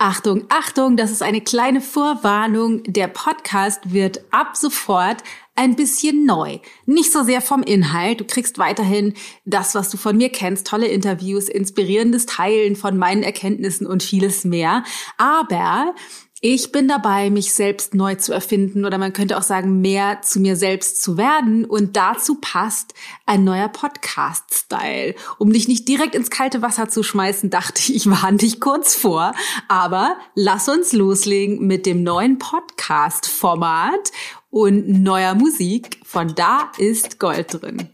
Achtung, Achtung, das ist eine kleine Vorwarnung. Der Podcast wird ab sofort ein bisschen neu. Nicht so sehr vom Inhalt. Du kriegst weiterhin das, was du von mir kennst. Tolle Interviews, inspirierendes Teilen von meinen Erkenntnissen und vieles mehr. Aber ich bin dabei, mich selbst neu zu erfinden oder man könnte auch sagen, mehr zu mir selbst zu werden. Und dazu passt ein neuer Podcast-Style. Um dich nicht direkt ins kalte Wasser zu schmeißen, dachte ich, ich warne dich kurz vor. Aber lass uns loslegen mit dem neuen Podcast-Format und neuer Musik. Von da ist Gold drin.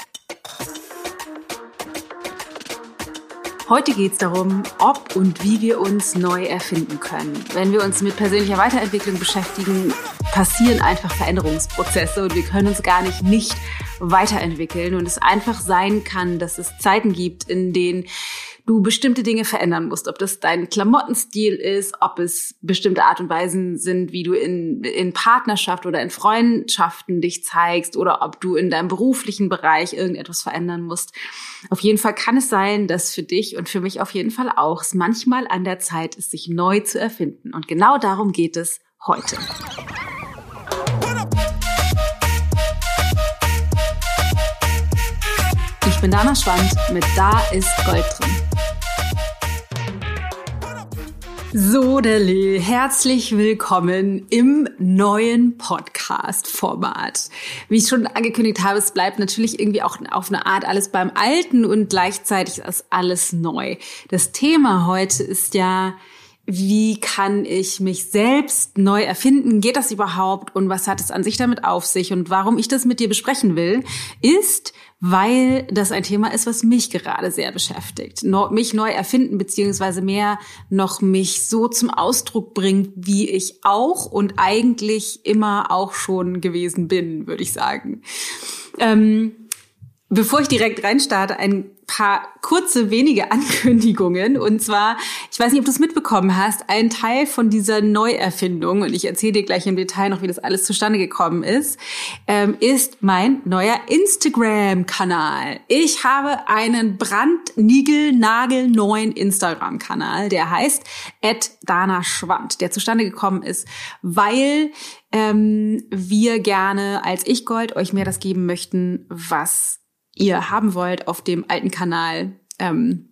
Heute geht es darum, ob und wie wir uns neu erfinden können. Wenn wir uns mit persönlicher Weiterentwicklung beschäftigen, passieren einfach Veränderungsprozesse und wir können uns gar nicht nicht weiterentwickeln und es einfach sein kann, dass es Zeiten gibt, in denen du bestimmte Dinge verändern musst. Ob das dein Klamottenstil ist, ob es bestimmte Art und Weisen sind, wie du in, in Partnerschaft oder in Freundschaften dich zeigst oder ob du in deinem beruflichen Bereich irgendetwas verändern musst. Auf jeden Fall kann es sein, dass für dich und für mich auf jeden Fall auch es manchmal an der Zeit ist, sich neu zu erfinden. Und genau darum geht es heute. Ich bin Dana Schwand mit Da ist Gold drin. So, Deli, herzlich willkommen im neuen Podcast-Format. Wie ich schon angekündigt habe, es bleibt natürlich irgendwie auch auf eine Art alles beim Alten und gleichzeitig ist alles neu. Das Thema heute ist ja, wie kann ich mich selbst neu erfinden? Geht das überhaupt? Und was hat es an sich damit auf sich? Und warum ich das mit dir besprechen will, ist, weil das ein Thema ist, was mich gerade sehr beschäftigt. mich neu erfinden, beziehungsweise mehr noch mich so zum Ausdruck bringt, wie ich auch und eigentlich immer auch schon gewesen bin, würde ich sagen. Ähm, bevor ich direkt reinstarte, ein paar kurze, wenige Ankündigungen. Und zwar, ich weiß nicht, ob du es mitbekommen hast, ein Teil von dieser Neuerfindung, und ich erzähle dir gleich im Detail noch, wie das alles zustande gekommen ist, ähm, ist mein neuer Instagram-Kanal. Ich habe einen brandnigelnagelneuen Instagram-Kanal, der heißt Dana Schwand, der zustande gekommen ist, weil ähm, wir gerne als Ich Gold euch mehr das geben möchten, was ihr haben wollt auf dem alten Kanal. Ähm,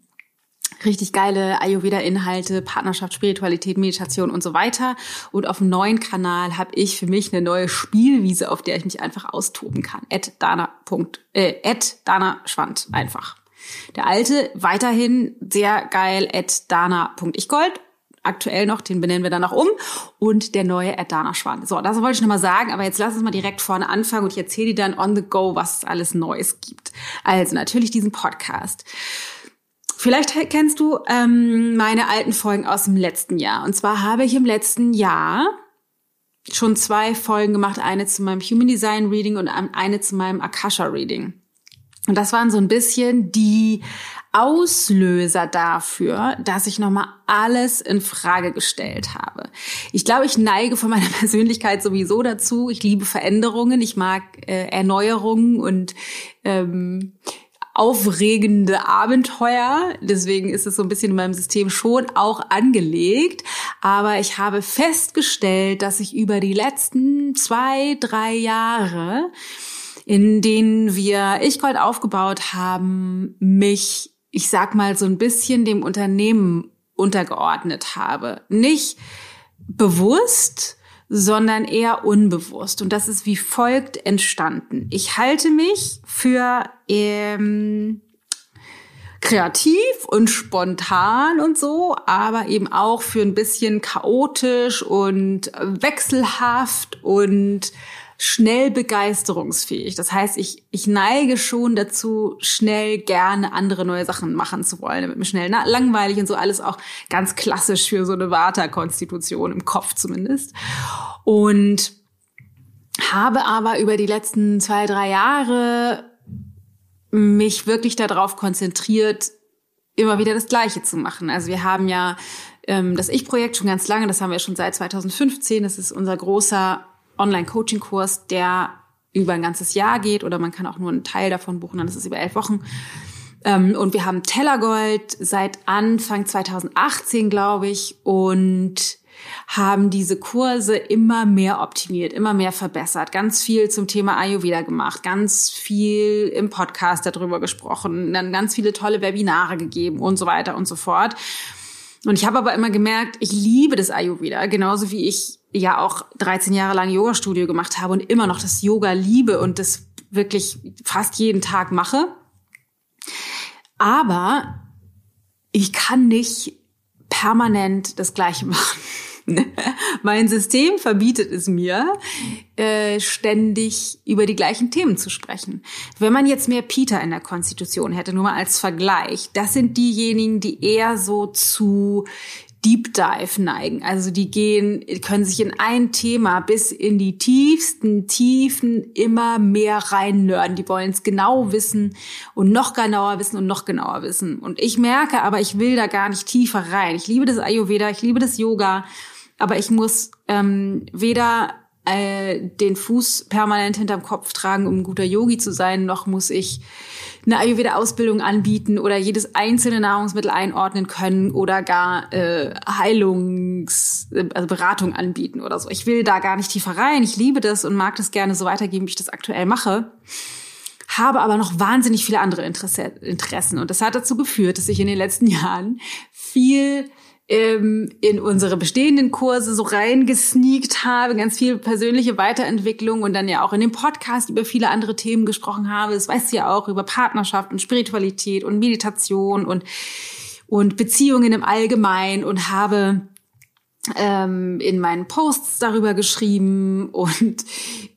richtig geile Ayurveda-Inhalte, Partnerschaft, Spiritualität, Meditation und so weiter. Und auf dem neuen Kanal habe ich für mich eine neue Spielwiese, auf der ich mich einfach austoben kann. At Dana. Äh, at Dana Schwand einfach. Der alte weiterhin sehr geil at dana.ichgold aktuell noch, den benennen wir dann noch um. Und der neue Erdana Schwan. So, das wollte ich nochmal sagen, aber jetzt lass uns mal direkt vorne anfangen und ich erzähle dir dann on the go, was es alles Neues gibt. Also natürlich diesen Podcast. Vielleicht kennst du ähm, meine alten Folgen aus dem letzten Jahr. Und zwar habe ich im letzten Jahr schon zwei Folgen gemacht, eine zu meinem Human Design Reading und eine zu meinem Akasha Reading. Und das waren so ein bisschen die Auslöser dafür, dass ich nochmal alles in Frage gestellt habe. Ich glaube, ich neige von meiner Persönlichkeit sowieso dazu. Ich liebe Veränderungen, ich mag äh, Erneuerungen und ähm, aufregende Abenteuer. Deswegen ist es so ein bisschen in meinem System schon auch angelegt. Aber ich habe festgestellt, dass ich über die letzten zwei, drei Jahre in denen wir Ich-Gold aufgebaut haben, mich, ich sag mal, so ein bisschen dem Unternehmen untergeordnet habe. Nicht bewusst, sondern eher unbewusst. Und das ist wie folgt entstanden. Ich halte mich für ähm, kreativ und spontan und so, aber eben auch für ein bisschen chaotisch und wechselhaft und schnell begeisterungsfähig. Das heißt, ich, ich neige schon dazu, schnell gerne andere neue Sachen machen zu wollen, damit mir schnell langweilig und so alles auch ganz klassisch für so eine Vata-Konstitution im Kopf zumindest. Und habe aber über die letzten zwei, drei Jahre mich wirklich darauf konzentriert, immer wieder das Gleiche zu machen. Also wir haben ja ähm, das Ich-Projekt schon ganz lange, das haben wir schon seit 2015. Das ist unser großer Online-Coaching-Kurs, der über ein ganzes Jahr geht oder man kann auch nur einen Teil davon buchen, dann ist es über elf Wochen. Ähm, und wir haben Tellergold seit Anfang 2018, glaube ich, und haben diese Kurse immer mehr optimiert, immer mehr verbessert, ganz viel zum Thema Ayurveda gemacht, ganz viel im Podcast darüber gesprochen, dann ganz viele tolle Webinare gegeben und so weiter und so fort. Und ich habe aber immer gemerkt, ich liebe das Ayurveda, genauso wie ich ja auch 13 Jahre lang Yoga-Studio gemacht habe und immer noch das Yoga liebe und das wirklich fast jeden Tag mache. Aber ich kann nicht permanent das Gleiche machen. mein System verbietet es mir, äh, ständig über die gleichen Themen zu sprechen. Wenn man jetzt mehr Peter in der Konstitution hätte, nur mal als Vergleich, das sind diejenigen, die eher so zu Deep Dive neigen. Also die gehen, können sich in ein Thema bis in die tiefsten Tiefen immer mehr rein nörden. Die wollen es genau wissen und noch genauer wissen und noch genauer wissen. Und ich merke aber, ich will da gar nicht tiefer rein. Ich liebe das Ayurveda, ich liebe das Yoga aber ich muss ähm, weder äh, den Fuß permanent hinterm Kopf tragen, um ein guter Yogi zu sein, noch muss ich eine Ayurveda-Ausbildung anbieten oder jedes einzelne Nahrungsmittel einordnen können oder gar äh, Heilungs-, also Beratung anbieten oder so. Ich will da gar nicht tiefer rein. Ich liebe das und mag das gerne so weitergeben, wie ich das aktuell mache habe aber noch wahnsinnig viele andere Interesse, Interessen. Und das hat dazu geführt, dass ich in den letzten Jahren viel ähm, in unsere bestehenden Kurse so reingesneakt habe, ganz viel persönliche Weiterentwicklung und dann ja auch in dem Podcast über viele andere Themen gesprochen habe. Das weißt du ja auch über Partnerschaft und Spiritualität und Meditation und und Beziehungen im Allgemeinen und habe ähm, in meinen Posts darüber geschrieben und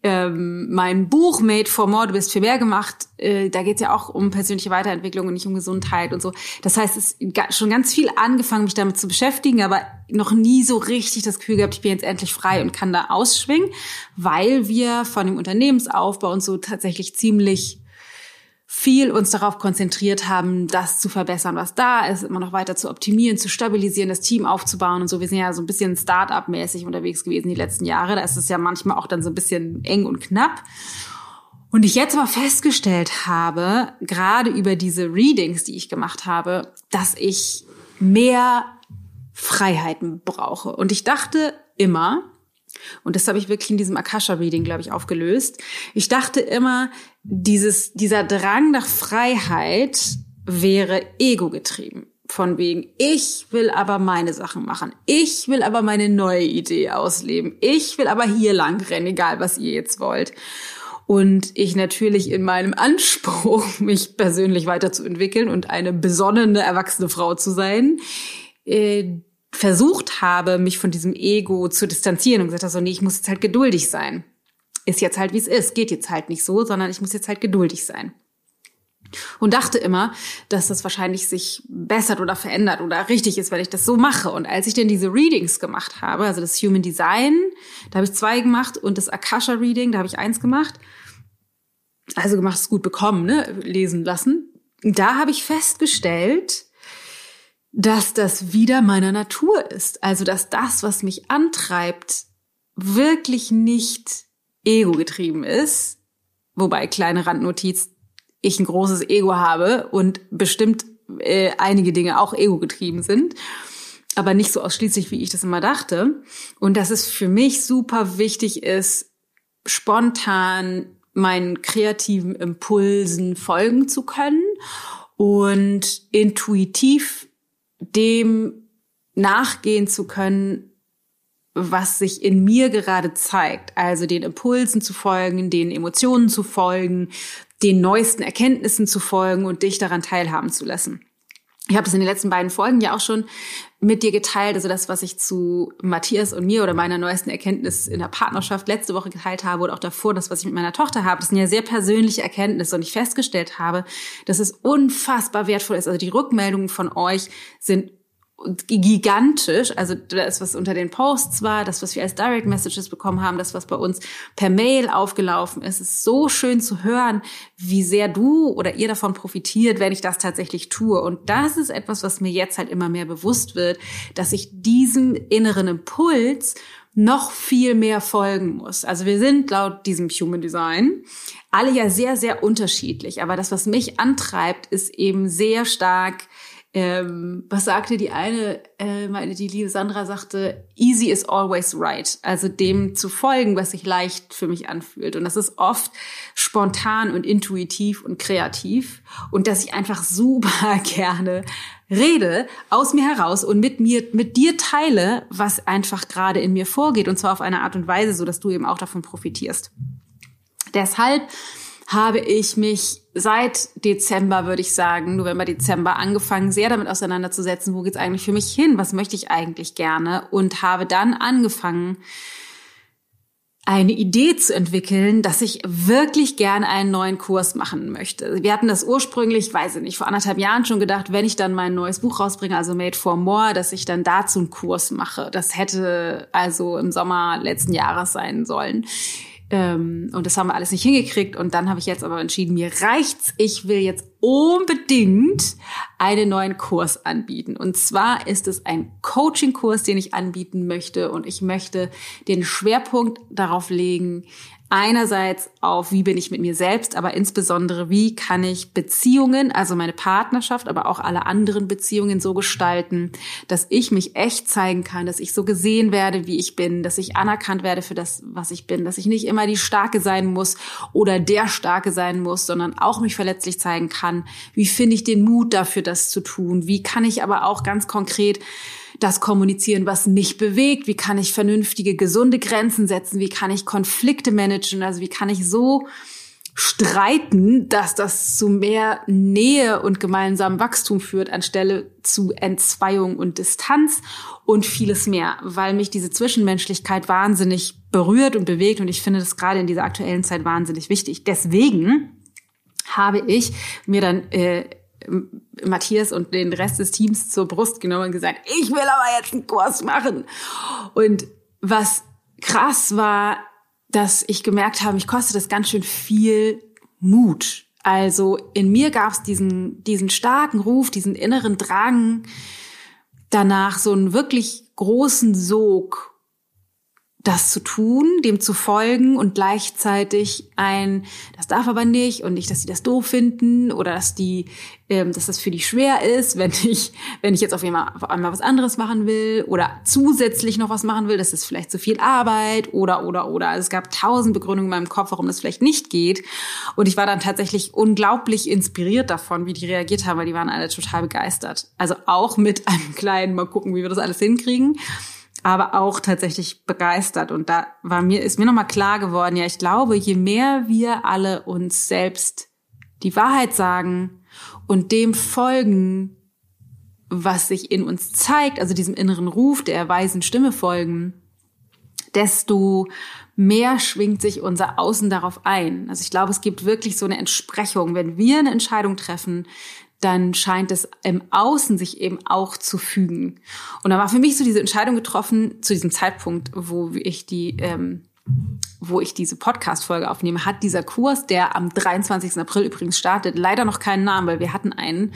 ähm, mein Buch Made for More, du bist für mehr gemacht, äh, da geht es ja auch um persönliche Weiterentwicklung und nicht um Gesundheit und so. Das heißt, es ist schon ganz viel angefangen, mich damit zu beschäftigen, aber noch nie so richtig das Gefühl gehabt, ich bin jetzt endlich frei und kann da ausschwingen, weil wir von dem Unternehmensaufbau und so tatsächlich ziemlich viel uns darauf konzentriert haben, das zu verbessern, was da ist, immer noch weiter zu optimieren, zu stabilisieren, das Team aufzubauen und so. Wir sind ja so ein bisschen Start-up-mäßig unterwegs gewesen die letzten Jahre. Da ist es ja manchmal auch dann so ein bisschen eng und knapp. Und ich jetzt aber festgestellt habe, gerade über diese Readings, die ich gemacht habe, dass ich mehr Freiheiten brauche. Und ich dachte immer, und das habe ich wirklich in diesem Akasha-Reading, glaube ich, aufgelöst. Ich dachte immer, dieses, dieser Drang nach Freiheit wäre ego-getrieben. Von wegen, ich will aber meine Sachen machen. Ich will aber meine neue Idee ausleben. Ich will aber hier lang rennen, egal was ihr jetzt wollt. Und ich natürlich in meinem Anspruch, mich persönlich weiterzuentwickeln und eine besonnene, erwachsene Frau zu sein, äh, versucht habe, mich von diesem Ego zu distanzieren und gesagt habe, so, nee, ich muss jetzt halt geduldig sein. Ist jetzt halt, wie es ist, geht jetzt halt nicht so, sondern ich muss jetzt halt geduldig sein. Und dachte immer, dass das wahrscheinlich sich bessert oder verändert oder richtig ist, wenn ich das so mache. Und als ich denn diese Readings gemacht habe, also das Human Design, da habe ich zwei gemacht und das Akasha Reading, da habe ich eins gemacht. Also gemacht, es gut bekommen, ne, lesen lassen. Da habe ich festgestellt, dass das wieder meiner Natur ist. Also, dass das, was mich antreibt, wirklich nicht ego-getrieben ist. Wobei, kleine Randnotiz, ich ein großes Ego habe und bestimmt äh, einige Dinge auch ego-getrieben sind. Aber nicht so ausschließlich, wie ich das immer dachte. Und dass es für mich super wichtig ist, spontan meinen kreativen Impulsen folgen zu können und intuitiv dem nachgehen zu können, was sich in mir gerade zeigt. Also den Impulsen zu folgen, den Emotionen zu folgen, den neuesten Erkenntnissen zu folgen und dich daran teilhaben zu lassen. Ich habe das in den letzten beiden Folgen ja auch schon mit dir geteilt, also das, was ich zu Matthias und mir oder meiner neuesten Erkenntnis in der Partnerschaft letzte Woche geteilt habe oder auch davor das, was ich mit meiner Tochter habe. Das sind ja sehr persönliche Erkenntnisse und ich festgestellt habe, dass es unfassbar wertvoll ist. Also die Rückmeldungen von euch sind gigantisch. Also das, was unter den Posts war, das, was wir als Direct Messages bekommen haben, das, was bei uns per Mail aufgelaufen ist, ist so schön zu hören, wie sehr du oder ihr davon profitiert, wenn ich das tatsächlich tue. Und das ist etwas, was mir jetzt halt immer mehr bewusst wird, dass ich diesem inneren Impuls noch viel mehr folgen muss. Also wir sind laut diesem Human Design alle ja sehr, sehr unterschiedlich. Aber das, was mich antreibt, ist eben sehr stark ähm, was sagte die eine, äh, meine, die liebe Sandra sagte, easy is always right. Also dem zu folgen, was sich leicht für mich anfühlt. Und das ist oft spontan und intuitiv und kreativ. Und dass ich einfach super gerne rede aus mir heraus und mit mir, mit dir teile, was einfach gerade in mir vorgeht. Und zwar auf eine Art und Weise, so dass du eben auch davon profitierst. Deshalb habe ich mich seit Dezember, würde ich sagen, November, Dezember, angefangen, sehr damit auseinanderzusetzen, wo geht's eigentlich für mich hin, was möchte ich eigentlich gerne und habe dann angefangen, eine Idee zu entwickeln, dass ich wirklich gerne einen neuen Kurs machen möchte. Wir hatten das ursprünglich, weiß ich nicht, vor anderthalb Jahren schon gedacht, wenn ich dann mein neues Buch rausbringe, also Made for More, dass ich dann dazu einen Kurs mache. Das hätte also im Sommer letzten Jahres sein sollen. Ähm, und das haben wir alles nicht hingekriegt. Und dann habe ich jetzt aber entschieden, mir reicht's. Ich will jetzt unbedingt einen neuen Kurs anbieten. Und zwar ist es ein Coaching-Kurs, den ich anbieten möchte. Und ich möchte den Schwerpunkt darauf legen, einerseits auf, wie bin ich mit mir selbst, aber insbesondere, wie kann ich Beziehungen, also meine Partnerschaft, aber auch alle anderen Beziehungen so gestalten, dass ich mich echt zeigen kann, dass ich so gesehen werde, wie ich bin, dass ich anerkannt werde für das, was ich bin, dass ich nicht immer die Starke sein muss oder der Starke sein muss, sondern auch mich verletzlich zeigen kann. Wie finde ich den Mut dafür, das zu tun? Wie kann ich aber auch ganz konkret das kommunizieren, was mich bewegt? Wie kann ich vernünftige, gesunde Grenzen setzen? Wie kann ich Konflikte managen? Also wie kann ich so streiten, dass das zu mehr Nähe und gemeinsamem Wachstum führt, anstelle zu Entzweiung und Distanz und vieles mehr, weil mich diese Zwischenmenschlichkeit wahnsinnig berührt und bewegt und ich finde das gerade in dieser aktuellen Zeit wahnsinnig wichtig. Deswegen habe ich mir dann äh, Matthias und den Rest des Teams zur Brust genommen und gesagt, ich will aber jetzt einen Kurs machen. Und was krass war, dass ich gemerkt habe, mich kostet das ganz schön viel Mut. Also in mir gab es diesen, diesen starken Ruf, diesen inneren Drang danach, so einen wirklich großen Sog das zu tun, dem zu folgen und gleichzeitig ein, das darf aber nicht und nicht, dass sie das doof finden oder dass die, ähm, dass das für die schwer ist, wenn ich, wenn ich jetzt auf einmal, auf einmal was anderes machen will oder zusätzlich noch was machen will, das ist vielleicht zu viel Arbeit oder oder oder. Also es gab tausend Begründungen in meinem Kopf, warum das vielleicht nicht geht. Und ich war dann tatsächlich unglaublich inspiriert davon, wie die reagiert haben, weil die waren alle total begeistert. Also auch mit einem kleinen, mal gucken, wie wir das alles hinkriegen aber auch tatsächlich begeistert. Und da war mir, ist mir nochmal klar geworden, ja, ich glaube, je mehr wir alle uns selbst die Wahrheit sagen und dem folgen, was sich in uns zeigt, also diesem inneren Ruf der weisen Stimme folgen, desto mehr schwingt sich unser Außen darauf ein. Also ich glaube, es gibt wirklich so eine Entsprechung. Wenn wir eine Entscheidung treffen, dann scheint es im Außen sich eben auch zu fügen. Und da war für mich so diese Entscheidung getroffen, zu diesem Zeitpunkt, wo ich die, ähm, wo ich diese Podcast-Folge aufnehme, hat dieser Kurs, der am 23. April übrigens startet, leider noch keinen Namen, weil wir hatten einen,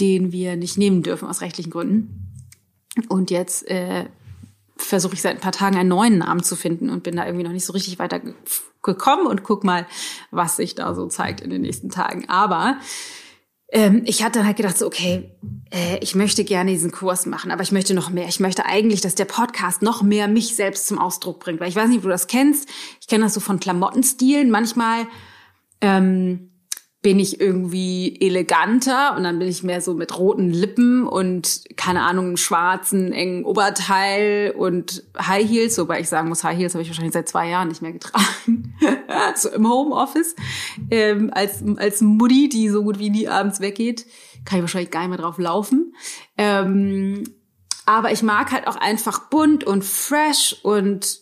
den wir nicht nehmen dürfen aus rechtlichen Gründen. Und jetzt äh, versuche ich seit ein paar Tagen einen neuen Namen zu finden und bin da irgendwie noch nicht so richtig weiter gekommen und guck mal, was sich da so zeigt in den nächsten Tagen. Aber ähm, ich hatte dann halt gedacht, so, okay, äh, ich möchte gerne diesen Kurs machen, aber ich möchte noch mehr. Ich möchte eigentlich, dass der Podcast noch mehr mich selbst zum Ausdruck bringt. Weil ich weiß nicht, ob du das kennst. Ich kenne das so von Klamottenstilen. Manchmal ähm, bin ich irgendwie eleganter und dann bin ich mehr so mit roten Lippen und keine Ahnung, einem schwarzen, engen Oberteil und High Heels, wobei ich sagen muss, High Heels habe ich wahrscheinlich seit zwei Jahren nicht mehr getragen. so im Homeoffice. Ähm, als, als Mutti, die so gut wie nie abends weggeht, kann ich wahrscheinlich gar nicht mehr drauf laufen. Ähm, aber ich mag halt auch einfach bunt und fresh und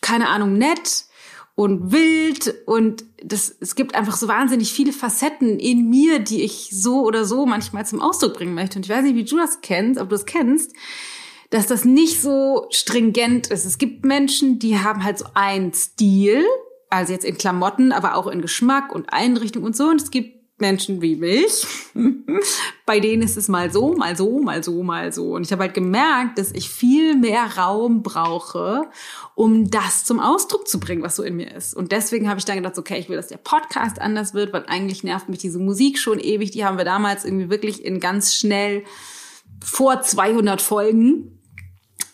keine Ahnung, nett und wild und das, es gibt einfach so wahnsinnig viele Facetten in mir, die ich so oder so manchmal zum Ausdruck bringen möchte. Und ich weiß nicht, wie du das kennst, ob du das kennst, dass das nicht so stringent ist. Es gibt Menschen, die haben halt so einen Stil, also jetzt in Klamotten, aber auch in Geschmack und Einrichtung und so. Und es gibt Menschen wie mich, bei denen ist es mal so, mal so, mal so, mal so. Und ich habe halt gemerkt, dass ich viel mehr Raum brauche, um das zum Ausdruck zu bringen, was so in mir ist. Und deswegen habe ich dann gedacht, okay, ich will, dass der Podcast anders wird, weil eigentlich nervt mich diese Musik schon ewig. Die haben wir damals irgendwie wirklich in ganz schnell vor 200 Folgen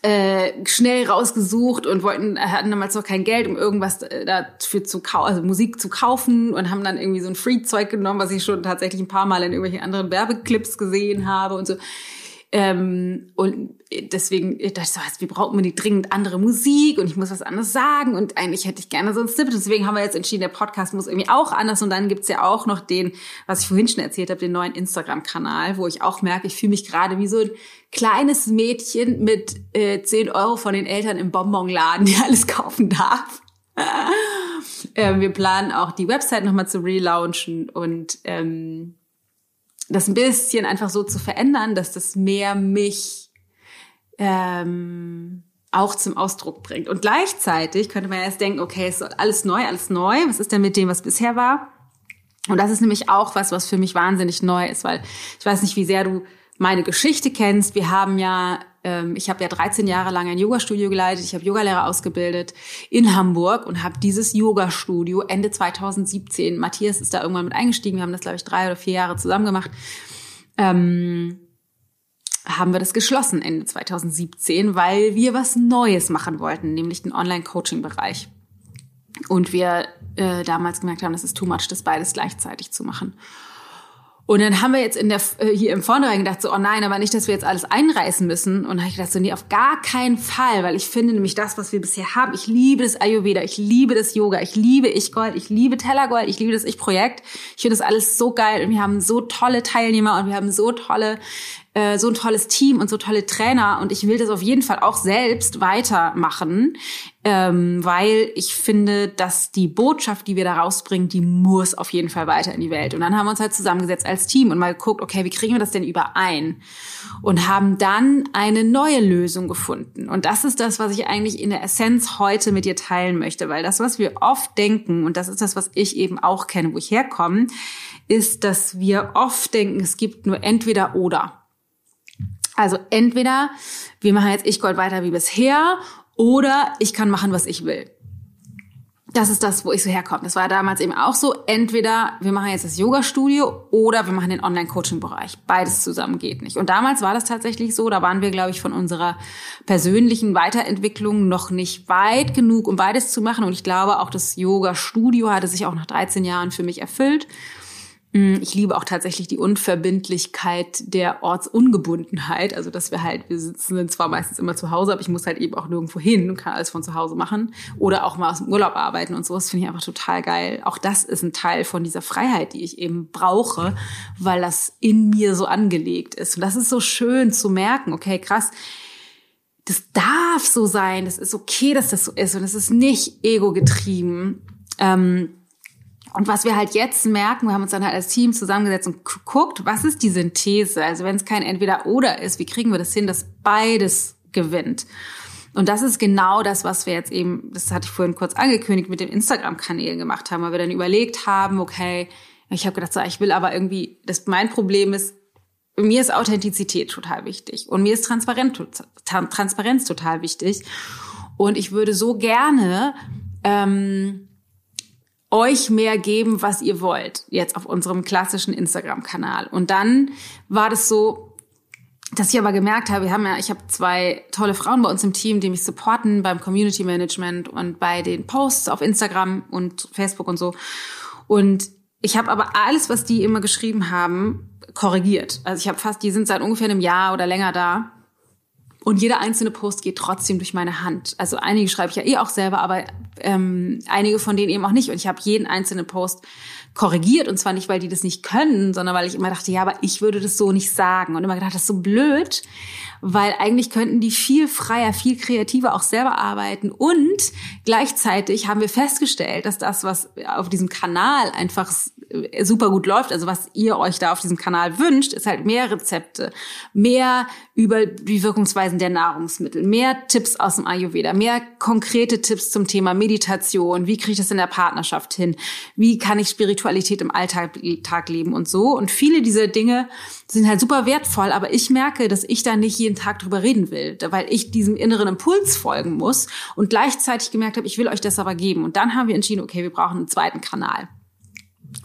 äh, schnell rausgesucht und wollten hatten damals noch kein Geld, um irgendwas äh, dafür zu kaufen, also Musik zu kaufen und haben dann irgendwie so ein Free-Zeug genommen, was ich schon tatsächlich ein paar Mal in irgendwelchen anderen Werbeclips gesehen habe und so. Ähm, und deswegen dachte ich so, wir brauchen die dringend andere Musik und ich muss was anderes sagen und eigentlich hätte ich gerne so ein Snippet. Deswegen haben wir jetzt entschieden, der Podcast muss irgendwie auch anders und dann gibt's ja auch noch den, was ich vorhin schon erzählt habe, den neuen Instagram-Kanal, wo ich auch merke, ich fühle mich gerade wie so ein kleines Mädchen mit äh, 10 Euro von den Eltern im Bonbonladen, die alles kaufen darf. äh, wir planen auch die Website nochmal zu relaunchen und ähm, das ein bisschen einfach so zu verändern, dass das mehr mich ähm, auch zum Ausdruck bringt. Und gleichzeitig könnte man erst denken, okay, ist alles neu, alles neu. Was ist denn mit dem, was bisher war? Und das ist nämlich auch was, was für mich wahnsinnig neu ist, weil ich weiß nicht, wie sehr du meine Geschichte kennst. Wir haben ja ähm, ich habe ja 13 Jahre lang ein Yoga-Studio geleitet, ich habe Yogalehrer ausgebildet in Hamburg und habe dieses Yoga-Studio Ende 2017, Matthias ist da irgendwann mit eingestiegen, wir haben das, glaube ich, drei oder vier Jahre zusammen gemacht, ähm, haben wir das geschlossen Ende 2017, weil wir was Neues machen wollten, nämlich den Online-Coaching-Bereich. Und wir äh, damals gemerkt haben, das ist too much, das beides gleichzeitig zu machen. Und dann haben wir jetzt in der, äh, hier im Vornherein gedacht, so, oh nein, aber nicht, dass wir jetzt alles einreißen müssen. Und dann habe ich gedacht, so, nee, auf gar keinen Fall, weil ich finde nämlich das, was wir bisher haben, ich liebe das Ayurveda, ich liebe das Yoga, ich liebe Ich-Gold, ich liebe Tellergold, ich liebe das Ich-Projekt. Ich finde das alles so geil und wir haben so tolle Teilnehmer und wir haben so tolle äh, so ein tolles Team und so tolle Trainer und ich will das auf jeden Fall auch selbst weitermachen, ähm, weil ich finde, dass die Botschaft, die wir da rausbringen, die muss auf jeden Fall weiter in die Welt. Und dann haben wir uns halt zusammengesetzt als Team und mal geguckt, okay, wie kriegen wir das denn überein? Und haben dann eine neue Lösung gefunden. Und das ist das, was ich eigentlich in der Essenz heute mit dir teilen möchte, weil das, was wir oft denken, und das ist das, was ich eben auch kenne, wo ich herkomme, ist, dass wir oft denken, es gibt nur entweder oder. Also entweder wir machen jetzt Ich Gold weiter wie bisher oder ich kann machen, was ich will. Das ist das, wo ich so herkomme. Das war damals eben auch so. Entweder wir machen jetzt das Yoga-Studio oder wir machen den Online-Coaching-Bereich. Beides zusammen geht nicht. Und damals war das tatsächlich so. Da waren wir, glaube ich, von unserer persönlichen Weiterentwicklung noch nicht weit genug, um beides zu machen. Und ich glaube, auch das Yoga-Studio hatte sich auch nach 13 Jahren für mich erfüllt. Mm, ich liebe auch tatsächlich die Unverbindlichkeit der Ortsungebundenheit. Also, dass wir halt, wir sitzen zwar meistens immer zu Hause, aber ich muss halt eben auch nirgendwo hin und kann alles von zu Hause machen. Oder auch mal aus dem Urlaub arbeiten und sowas finde ich einfach total geil. Auch das ist ein Teil von dieser Freiheit, die ich eben brauche, weil das in mir so angelegt ist. Und das ist so schön zu merken, okay, krass, das darf so sein, das ist okay, dass das so ist und es ist nicht ego-getrieben. Ähm, und was wir halt jetzt merken, wir haben uns dann halt als Team zusammengesetzt und geguckt, was ist die Synthese? Also wenn es kein Entweder-Oder ist, wie kriegen wir das hin, dass beides gewinnt? Und das ist genau das, was wir jetzt eben, das hatte ich vorhin kurz angekündigt, mit den Instagram-Kanälen gemacht haben, weil wir dann überlegt haben, okay, ich habe gedacht, so, ich will aber irgendwie, das mein Problem ist, mir ist Authentizität total wichtig und mir ist Transparenz total wichtig. Und ich würde so gerne ähm, euch mehr geben, was ihr wollt, jetzt auf unserem klassischen Instagram-Kanal. Und dann war das so, dass ich aber gemerkt habe, wir haben ja, ich habe zwei tolle Frauen bei uns im Team, die mich supporten beim Community Management und bei den Posts auf Instagram und Facebook und so. Und ich habe aber alles, was die immer geschrieben haben, korrigiert. Also ich habe fast, die sind seit ungefähr einem Jahr oder länger da und jeder einzelne Post geht trotzdem durch meine Hand. Also einige schreibe ich ja eh auch selber, aber ähm, einige von denen eben auch nicht. Und ich habe jeden einzelnen Post korrigiert. Und zwar nicht, weil die das nicht können, sondern weil ich immer dachte, ja, aber ich würde das so nicht sagen. Und immer gedacht, das ist so blöd, weil eigentlich könnten die viel freier, viel kreativer auch selber arbeiten. Und gleichzeitig haben wir festgestellt, dass das, was auf diesem Kanal einfach super gut läuft, also was ihr euch da auf diesem Kanal wünscht, ist halt mehr Rezepte, mehr über die Wirkungsweisen der Nahrungsmittel, mehr Tipps aus dem Ayurveda, mehr konkrete Tipps zum Thema Meditation, wie kriege ich das in der Partnerschaft hin, wie kann ich Spiritualität im Alltag leben und so. Und viele dieser Dinge sind halt super wertvoll, aber ich merke, dass ich da nicht jeden Tag drüber reden will, weil ich diesem inneren Impuls folgen muss und gleichzeitig gemerkt habe, ich will euch das aber geben. Und dann haben wir entschieden, okay, wir brauchen einen zweiten Kanal.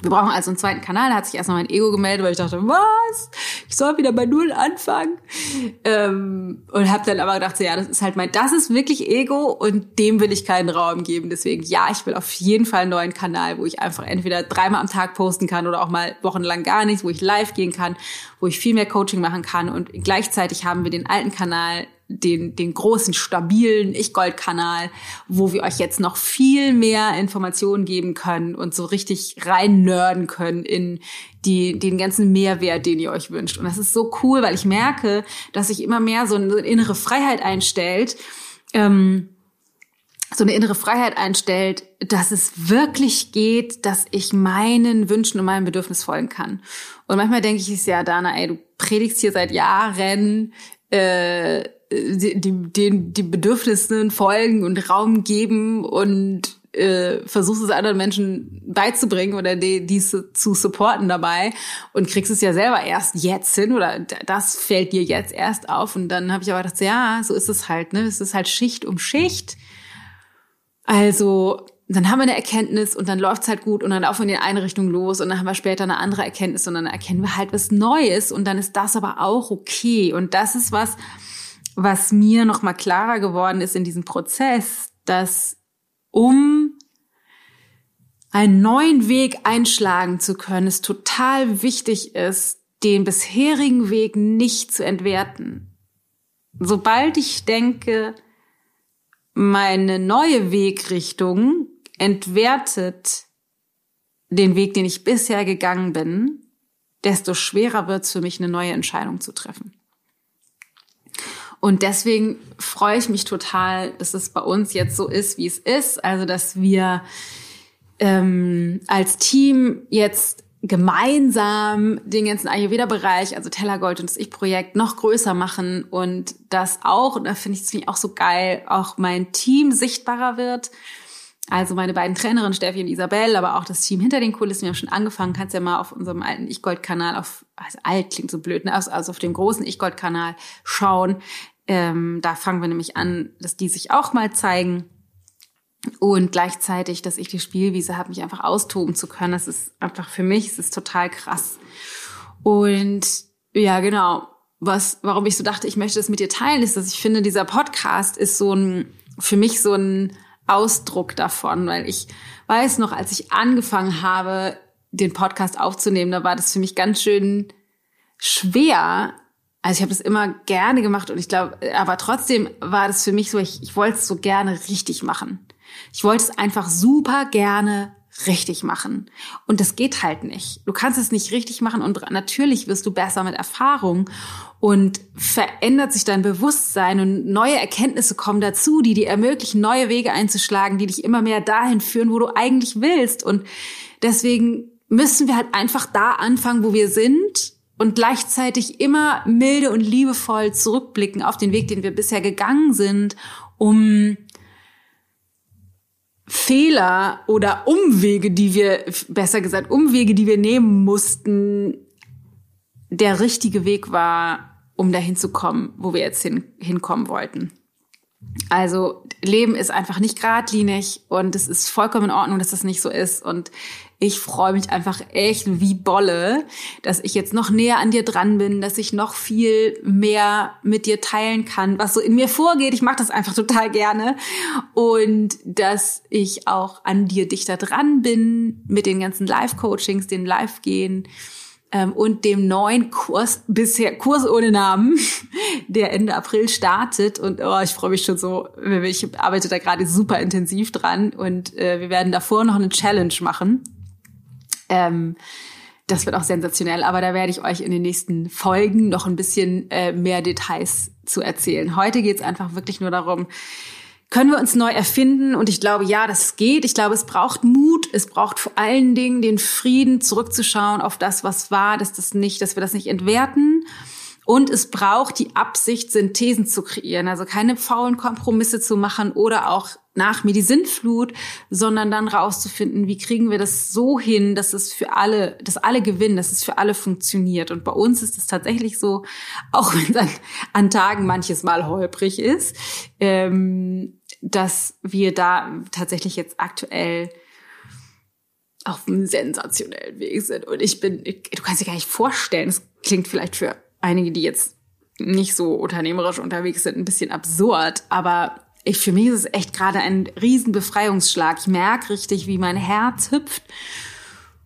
Wir brauchen also einen zweiten Kanal. Da hat sich erstmal mein Ego gemeldet, weil ich dachte, was? Ich soll wieder bei Null anfangen. Ähm, und habe dann aber gedacht, so, ja, das ist halt mein, das ist wirklich Ego und dem will ich keinen Raum geben. Deswegen, ja, ich will auf jeden Fall einen neuen Kanal, wo ich einfach entweder dreimal am Tag posten kann oder auch mal wochenlang gar nichts, wo ich live gehen kann, wo ich viel mehr Coaching machen kann. Und gleichzeitig haben wir den alten Kanal den, den großen, stabilen Ich-Gold-Kanal, wo wir euch jetzt noch viel mehr Informationen geben können und so richtig rein nörden können in die, den ganzen Mehrwert, den ihr euch wünscht. Und das ist so cool, weil ich merke, dass sich immer mehr so eine innere Freiheit einstellt, ähm, so eine innere Freiheit einstellt, dass es wirklich geht, dass ich meinen Wünschen und meinem Bedürfnis folgen kann. Und manchmal denke ich, ja, Dana, ey, du predigst hier seit Jahren, äh, die, den, die Bedürfnissen folgen und Raum geben und äh, versuchst es anderen Menschen beizubringen oder die, die zu supporten dabei und kriegst es ja selber erst jetzt hin oder das fällt dir jetzt erst auf und dann habe ich aber gedacht, ja, so ist es halt, ne? Es ist halt Schicht um Schicht. Also dann haben wir eine Erkenntnis und dann läuft's halt gut und dann laufen wir in die eine Richtung los und dann haben wir später eine andere Erkenntnis und dann erkennen wir halt was Neues und dann ist das aber auch okay und das ist was, was mir noch mal klarer geworden ist in diesem Prozess, dass um einen neuen Weg einschlagen zu können, es total wichtig ist, den bisherigen Weg nicht zu entwerten. Sobald ich denke, meine neue Wegrichtung entwertet den Weg, den ich bisher gegangen bin, desto schwerer wird es für mich, eine neue Entscheidung zu treffen. Und deswegen freue ich mich total, dass es bei uns jetzt so ist, wie es ist. Also, dass wir ähm, als Team jetzt gemeinsam den ganzen Ayurveda-Bereich, also Tellergold und das Ich-Projekt noch größer machen und das auch, und da finde ich es auch so geil, auch mein Team sichtbarer wird. Also meine beiden Trainerinnen, Steffi und Isabel, aber auch das Team hinter den Kulissen. Wir haben schon angefangen, kannst ja mal auf unserem alten Ich-Gold-Kanal, auf, also alt klingt so blöd, ne? also auf dem großen Ich-Gold-Kanal schauen. Ähm, da fangen wir nämlich an, dass die sich auch mal zeigen. Und gleichzeitig, dass ich die Spielwiese habe, mich einfach austoben zu können. Das ist einfach für mich, es ist total krass. Und ja, genau. Was, warum ich so dachte, ich möchte das mit dir teilen, ist, dass ich finde, dieser Podcast ist so ein, für mich so ein Ausdruck davon, weil ich weiß noch, als ich angefangen habe, den Podcast aufzunehmen, da war das für mich ganz schön schwer, also ich habe das immer gerne gemacht und ich glaube, aber trotzdem war das für mich so, ich, ich wollte es so gerne richtig machen. Ich wollte es einfach super gerne richtig machen. Und das geht halt nicht. Du kannst es nicht richtig machen und natürlich wirst du besser mit Erfahrung und verändert sich dein Bewusstsein und neue Erkenntnisse kommen dazu, die dir ermöglichen, neue Wege einzuschlagen, die dich immer mehr dahin führen, wo du eigentlich willst. Und deswegen müssen wir halt einfach da anfangen, wo wir sind und gleichzeitig immer milde und liebevoll zurückblicken auf den Weg, den wir bisher gegangen sind, um Fehler oder Umwege, die wir, besser gesagt, Umwege, die wir nehmen mussten, der richtige Weg war, um dahin zu kommen, wo wir jetzt hin, hinkommen wollten. Also Leben ist einfach nicht geradlinig und es ist vollkommen in Ordnung, dass das nicht so ist. Und ich freue mich einfach echt wie Bolle, dass ich jetzt noch näher an dir dran bin, dass ich noch viel mehr mit dir teilen kann, was so in mir vorgeht. Ich mache das einfach total gerne. Und dass ich auch an dir dichter dran bin mit den ganzen Live-Coachings, den Live-Gehen ähm, und dem neuen Kurs, bisher Kurs ohne Namen, der Ende April startet. Und oh, ich freue mich schon so. Ich arbeite da gerade super intensiv dran und äh, wir werden davor noch eine Challenge machen. Ähm, das wird auch sensationell, aber da werde ich euch in den nächsten Folgen noch ein bisschen äh, mehr Details zu erzählen. Heute geht es einfach wirklich nur darum, können wir uns neu erfinden? Und ich glaube, ja, das geht. Ich glaube, es braucht Mut. Es braucht vor allen Dingen den Frieden, zurückzuschauen auf das, was war, dass das nicht, dass wir das nicht entwerten. Und es braucht die Absicht, Synthesen zu kreieren, also keine faulen Kompromisse zu machen oder auch nach mir die Sintflut, sondern dann rauszufinden, wie kriegen wir das so hin, dass es für alle, dass alle gewinnen, dass es für alle funktioniert. Und bei uns ist es tatsächlich so, auch wenn es an, Tagen manches Mal holprig ist, ähm, dass wir da tatsächlich jetzt aktuell auf einem sensationellen Weg sind. Und ich bin, du kannst dir gar nicht vorstellen, es klingt vielleicht für einige, die jetzt nicht so unternehmerisch unterwegs sind, ein bisschen absurd, aber ich, für mich ist es echt gerade ein riesen Befreiungsschlag. Ich merke richtig, wie mein Herz hüpft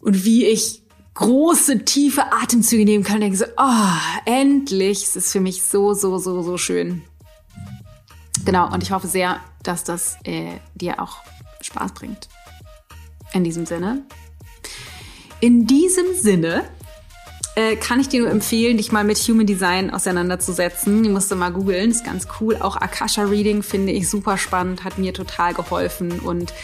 und wie ich große, tiefe Atemzüge nehmen kann und denke so, oh, endlich. Es ist für mich so, so, so, so schön. Genau, und ich hoffe sehr, dass das äh, dir auch Spaß bringt. In diesem Sinne. In diesem Sinne äh, kann ich dir nur empfehlen, dich mal mit Human Design auseinanderzusetzen. Die musst du mal googeln, ist ganz cool. Auch Akasha Reading finde ich super spannend, hat mir total geholfen und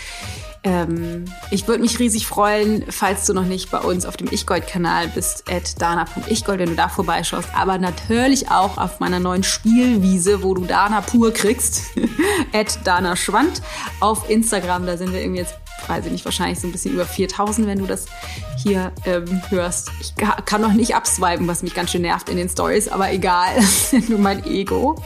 ähm, ich würde mich riesig freuen, falls du noch nicht bei uns auf dem Ich-Gold-Kanal bist, at dana.ichgold, wenn du da vorbeischaust. Aber natürlich auch auf meiner neuen Spielwiese, wo du Dana pur kriegst, at Dana Schwand auf Instagram. Da sind wir irgendwie jetzt weiß ich nicht, wahrscheinlich so ein bisschen über 4000, wenn du das hier ähm, hörst. Ich kann noch nicht abswipen, was mich ganz schön nervt in den Stories, aber egal, nur mein Ego.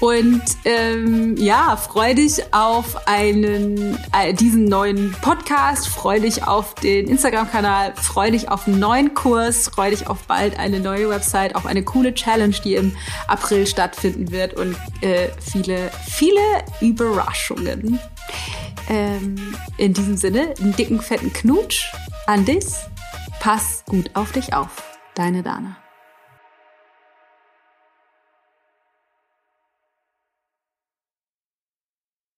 Und ähm, ja, freu dich auf einen äh, diesen neuen Podcast, freu dich auf den Instagram-Kanal, freu dich auf einen neuen Kurs, freu dich auf bald eine neue Website, auf eine coole Challenge, die im April stattfinden wird und äh, viele, viele Überraschungen. Ähm, in diesem Sinne, einen dicken, fetten Knutsch an dich. Pass gut auf dich auf. Deine Dana.